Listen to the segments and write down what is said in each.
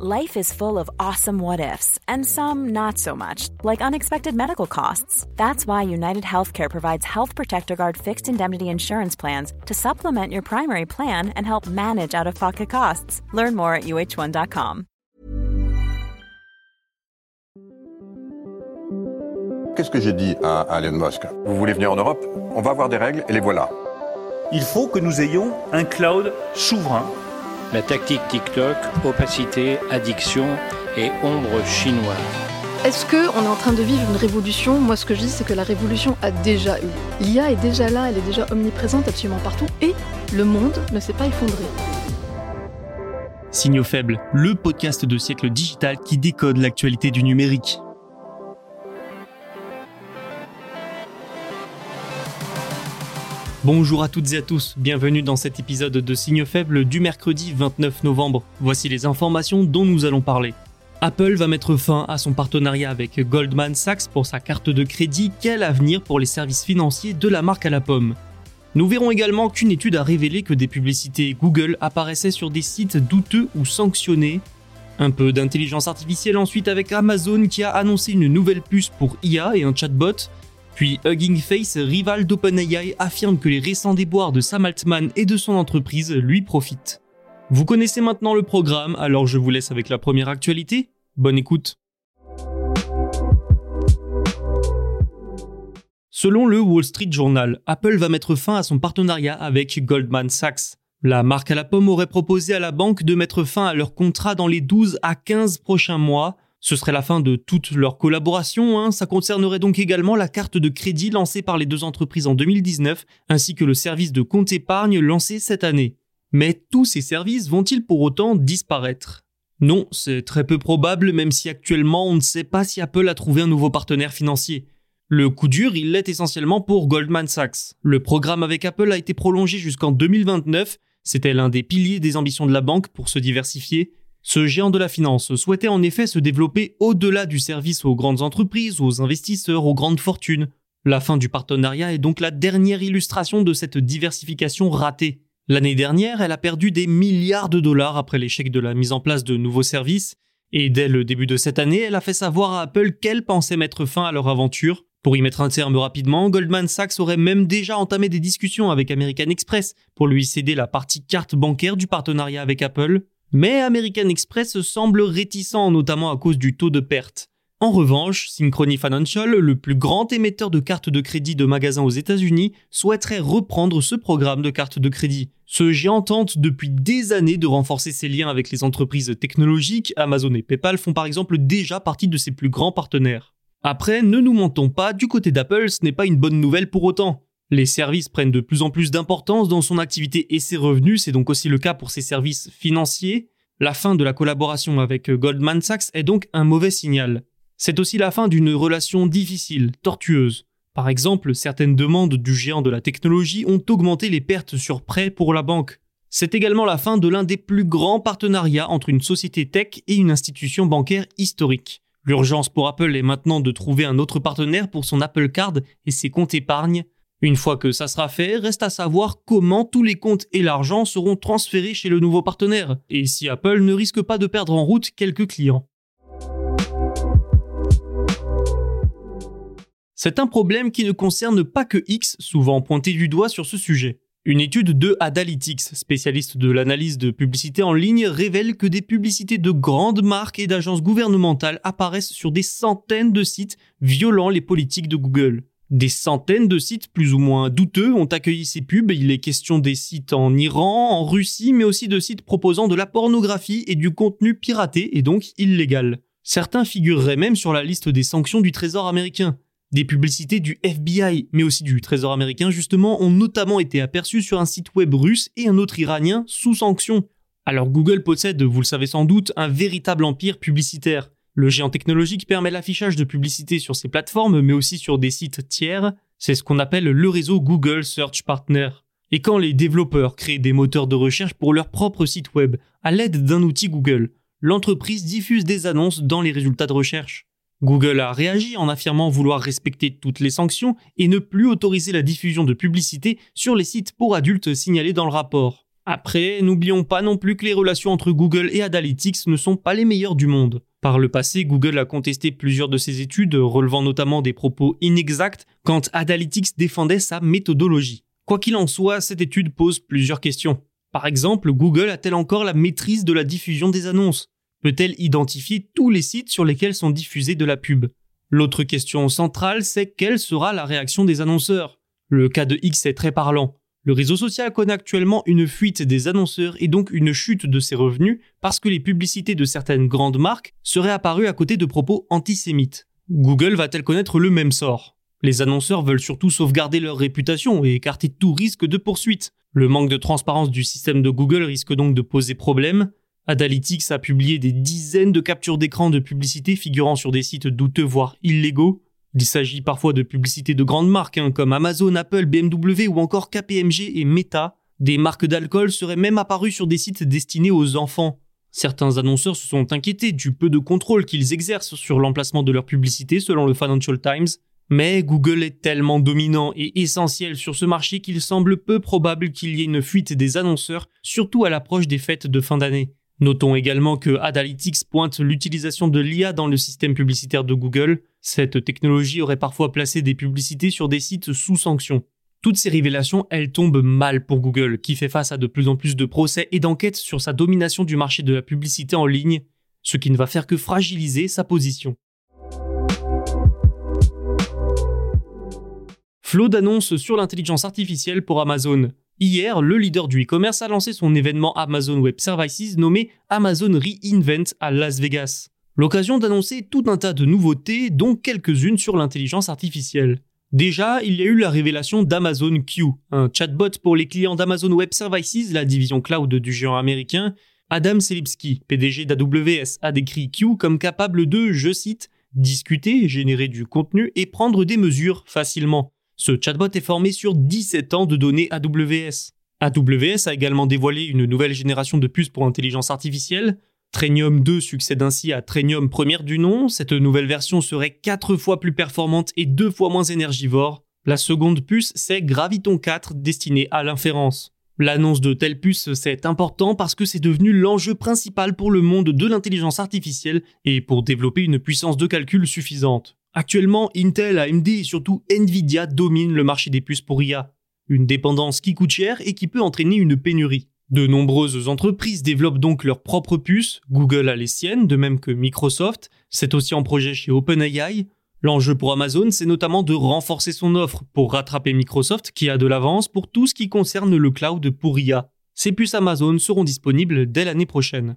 Life is full of awesome what ifs, and some not so much, like unexpected medical costs. That's why United Healthcare provides Health Protector Guard fixed indemnity insurance plans to supplement your primary plan and help manage out of pocket costs. Learn more at uh1.com. Qu'est-ce que j'ai dit à, à Elon Musk Vous voulez venir en Europe On va avoir des règles et les voilà. Il faut que nous ayons un cloud souverain La tactique TikTok, opacité, addiction et ombre chinoise. Est-ce qu'on est en train de vivre une révolution? Moi, ce que je dis, c'est que la révolution a déjà eu. L'IA est déjà là, elle est déjà omniprésente absolument partout, et le monde ne s'est pas effondré. Signaux faibles, le podcast de siècle digital qui décode l'actualité du numérique. Bonjour à toutes et à tous, bienvenue dans cet épisode de Signaux faibles du mercredi 29 novembre. Voici les informations dont nous allons parler. Apple va mettre fin à son partenariat avec Goldman Sachs pour sa carte de crédit. Quel avenir pour les services financiers de la marque à la pomme? Nous verrons également qu'une étude a révélé que des publicités Google apparaissaient sur des sites douteux ou sanctionnés. Un peu d'intelligence artificielle ensuite avec Amazon qui a annoncé une nouvelle puce pour IA et un chatbot. Puis Hugging Face, rival d'OpenAI, affirme que les récents déboires de Sam Altman et de son entreprise lui profitent. Vous connaissez maintenant le programme, alors je vous laisse avec la première actualité. Bonne écoute. Selon le Wall Street Journal, Apple va mettre fin à son partenariat avec Goldman Sachs. La marque à la pomme aurait proposé à la banque de mettre fin à leur contrat dans les 12 à 15 prochains mois, ce serait la fin de toute leur collaboration, hein. ça concernerait donc également la carte de crédit lancée par les deux entreprises en 2019, ainsi que le service de compte épargne lancé cette année. Mais tous ces services vont-ils pour autant disparaître? Non, c'est très peu probable, même si actuellement on ne sait pas si Apple a trouvé un nouveau partenaire financier. Le coup dur, il l'est essentiellement pour Goldman Sachs. Le programme avec Apple a été prolongé jusqu'en 2029, c'était l'un des piliers des ambitions de la banque pour se diversifier, ce géant de la finance souhaitait en effet se développer au-delà du service aux grandes entreprises, aux investisseurs, aux grandes fortunes. La fin du partenariat est donc la dernière illustration de cette diversification ratée. L'année dernière, elle a perdu des milliards de dollars après l'échec de la mise en place de nouveaux services, et dès le début de cette année, elle a fait savoir à Apple qu'elle pensait mettre fin à leur aventure. Pour y mettre un terme rapidement, Goldman Sachs aurait même déjà entamé des discussions avec American Express pour lui céder la partie carte bancaire du partenariat avec Apple. Mais American Express semble réticent notamment à cause du taux de perte. En revanche, Synchrony Financial, le plus grand émetteur de cartes de crédit de magasins aux États-Unis, souhaiterait reprendre ce programme de cartes de crédit. Ce géant tente depuis des années de renforcer ses liens avec les entreprises technologiques, Amazon et PayPal font par exemple déjà partie de ses plus grands partenaires. Après, ne nous mentons pas, du côté d'Apple, ce n'est pas une bonne nouvelle pour autant. Les services prennent de plus en plus d'importance dans son activité et ses revenus, c'est donc aussi le cas pour ses services financiers. La fin de la collaboration avec Goldman Sachs est donc un mauvais signal. C'est aussi la fin d'une relation difficile, tortueuse. Par exemple, certaines demandes du géant de la technologie ont augmenté les pertes sur prêt pour la banque. C'est également la fin de l'un des plus grands partenariats entre une société tech et une institution bancaire historique. L'urgence pour Apple est maintenant de trouver un autre partenaire pour son Apple Card et ses comptes épargne. Une fois que ça sera fait, reste à savoir comment tous les comptes et l'argent seront transférés chez le nouveau partenaire, et si Apple ne risque pas de perdre en route quelques clients. C'est un problème qui ne concerne pas que X, souvent pointé du doigt sur ce sujet. Une étude de Adalytics, spécialiste de l'analyse de publicité en ligne, révèle que des publicités de grandes marques et d'agences gouvernementales apparaissent sur des centaines de sites violant les politiques de Google. Des centaines de sites plus ou moins douteux ont accueilli ces pubs. Il est question des sites en Iran, en Russie, mais aussi de sites proposant de la pornographie et du contenu piraté et donc illégal. Certains figureraient même sur la liste des sanctions du Trésor américain. Des publicités du FBI, mais aussi du Trésor américain justement, ont notamment été aperçues sur un site web russe et un autre iranien sous sanction. Alors Google possède, vous le savez sans doute, un véritable empire publicitaire. Le géant technologique permet l'affichage de publicité sur ses plateformes, mais aussi sur des sites tiers. C'est ce qu'on appelle le réseau Google Search Partner. Et quand les développeurs créent des moteurs de recherche pour leur propre site web à l'aide d'un outil Google, l'entreprise diffuse des annonces dans les résultats de recherche. Google a réagi en affirmant vouloir respecter toutes les sanctions et ne plus autoriser la diffusion de publicité sur les sites pour adultes signalés dans le rapport. Après, n'oublions pas non plus que les relations entre Google et Adalytics ne sont pas les meilleures du monde. Par le passé, Google a contesté plusieurs de ses études, relevant notamment des propos inexacts quand Adalytics défendait sa méthodologie. Quoi qu'il en soit, cette étude pose plusieurs questions. Par exemple, Google a-t-elle encore la maîtrise de la diffusion des annonces? Peut-elle identifier tous les sites sur lesquels sont diffusées de la pub? L'autre question centrale, c'est quelle sera la réaction des annonceurs? Le cas de X est très parlant. Le réseau social connaît actuellement une fuite des annonceurs et donc une chute de ses revenus parce que les publicités de certaines grandes marques seraient apparues à côté de propos antisémites. Google va-t-elle connaître le même sort? Les annonceurs veulent surtout sauvegarder leur réputation et écarter tout risque de poursuite. Le manque de transparence du système de Google risque donc de poser problème. Adalytics a publié des dizaines de captures d'écran de publicités figurant sur des sites douteux voire illégaux. Il s'agit parfois de publicités de grandes marques hein, comme Amazon, Apple, BMW ou encore KPMG et Meta. Des marques d'alcool seraient même apparues sur des sites destinés aux enfants. Certains annonceurs se sont inquiétés du peu de contrôle qu'ils exercent sur l'emplacement de leurs publicités selon le Financial Times. Mais Google est tellement dominant et essentiel sur ce marché qu'il semble peu probable qu'il y ait une fuite des annonceurs, surtout à l'approche des fêtes de fin d'année. Notons également que Adalytics pointe l'utilisation de l'IA dans le système publicitaire de Google. Cette technologie aurait parfois placé des publicités sur des sites sous sanction. Toutes ces révélations, elles tombent mal pour Google, qui fait face à de plus en plus de procès et d'enquêtes sur sa domination du marché de la publicité en ligne, ce qui ne va faire que fragiliser sa position. Flot d'annonces sur l'intelligence artificielle pour Amazon. Hier, le leader du e-commerce a lancé son événement Amazon Web Services nommé Amazon Reinvent à Las Vegas. L'occasion d'annoncer tout un tas de nouveautés, dont quelques-unes sur l'intelligence artificielle. Déjà, il y a eu la révélation d'Amazon Q, un chatbot pour les clients d'Amazon Web Services, la division cloud du géant américain. Adam Selipsky, PDG d'AWS, a décrit Q comme capable de, je cite, discuter, générer du contenu et prendre des mesures facilement. Ce chatbot est formé sur 17 ans de données AWS. AWS a également dévoilé une nouvelle génération de puces pour intelligence artificielle. Trainium 2 succède ainsi à Trainium première du nom. Cette nouvelle version serait 4 fois plus performante et 2 fois moins énergivore. La seconde puce, c'est Graviton 4 destinée à l'inférence. L'annonce de telle puce, c'est important parce que c'est devenu l'enjeu principal pour le monde de l'intelligence artificielle et pour développer une puissance de calcul suffisante. Actuellement, Intel, AMD et surtout Nvidia dominent le marché des puces pour IA. Une dépendance qui coûte cher et qui peut entraîner une pénurie. De nombreuses entreprises développent donc leurs propres puces, Google a les siennes, de même que Microsoft, c'est aussi en projet chez OpenAI. L'enjeu pour Amazon, c'est notamment de renforcer son offre pour rattraper Microsoft qui a de l'avance pour tout ce qui concerne le cloud pour IA. Ces puces Amazon seront disponibles dès l'année prochaine.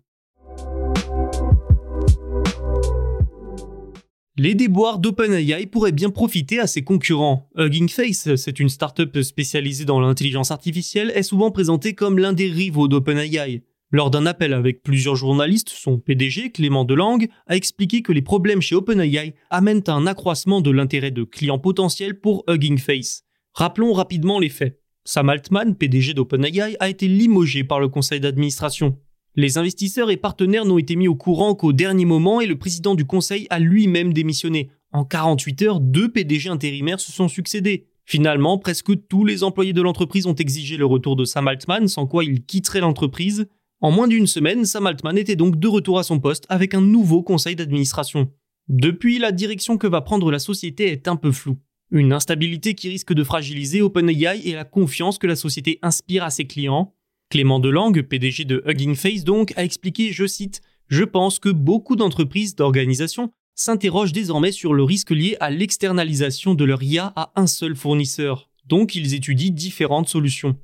Les déboires d'OpenAI pourraient bien profiter à ses concurrents. Hugging Face, c'est une startup spécialisée dans l'intelligence artificielle, est souvent présentée comme l'un des rivaux d'OpenAI. Lors d'un appel avec plusieurs journalistes, son PDG, Clément Delangue, a expliqué que les problèmes chez OpenAI amènent à un accroissement de l'intérêt de clients potentiels pour Hugging Face. Rappelons rapidement les faits. Sam Altman, PDG d'OpenAI, a été limogé par le conseil d'administration. Les investisseurs et partenaires n'ont été mis au courant qu'au dernier moment et le président du conseil a lui-même démissionné. En 48 heures, deux PDG intérimaires se sont succédés. Finalement, presque tous les employés de l'entreprise ont exigé le retour de Sam Altman, sans quoi il quitterait l'entreprise. En moins d'une semaine, Sam Altman était donc de retour à son poste avec un nouveau conseil d'administration. Depuis, la direction que va prendre la société est un peu floue. Une instabilité qui risque de fragiliser OpenAI et la confiance que la société inspire à ses clients. Clément Delangue, PDG de Hugging Face donc, a expliqué, je cite, Je pense que beaucoup d'entreprises, d'organisations, s'interrogent désormais sur le risque lié à l'externalisation de leur IA à un seul fournisseur. Donc ils étudient différentes solutions.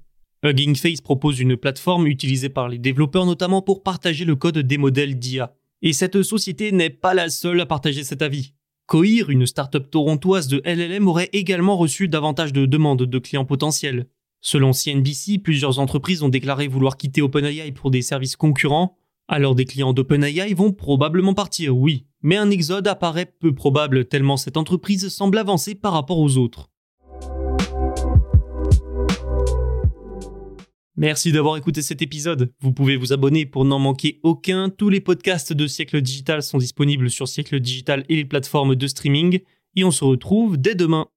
Hugging Face propose une plateforme utilisée par les développeurs notamment pour partager le code des modèles d'IA. Et cette société n'est pas la seule à partager cet avis. Coir, une start-up torontoise de LLM, aurait également reçu davantage de demandes de clients potentiels. Selon CNBC, plusieurs entreprises ont déclaré vouloir quitter OpenAI pour des services concurrents. Alors des clients d'OpenAI vont probablement partir, oui, mais un exode apparaît peu probable tellement cette entreprise semble avancer par rapport aux autres. Merci d'avoir écouté cet épisode. Vous pouvez vous abonner pour n'en manquer aucun. Tous les podcasts de Siècle Digital sont disponibles sur Siècle Digital et les plateformes de streaming. Et on se retrouve dès demain.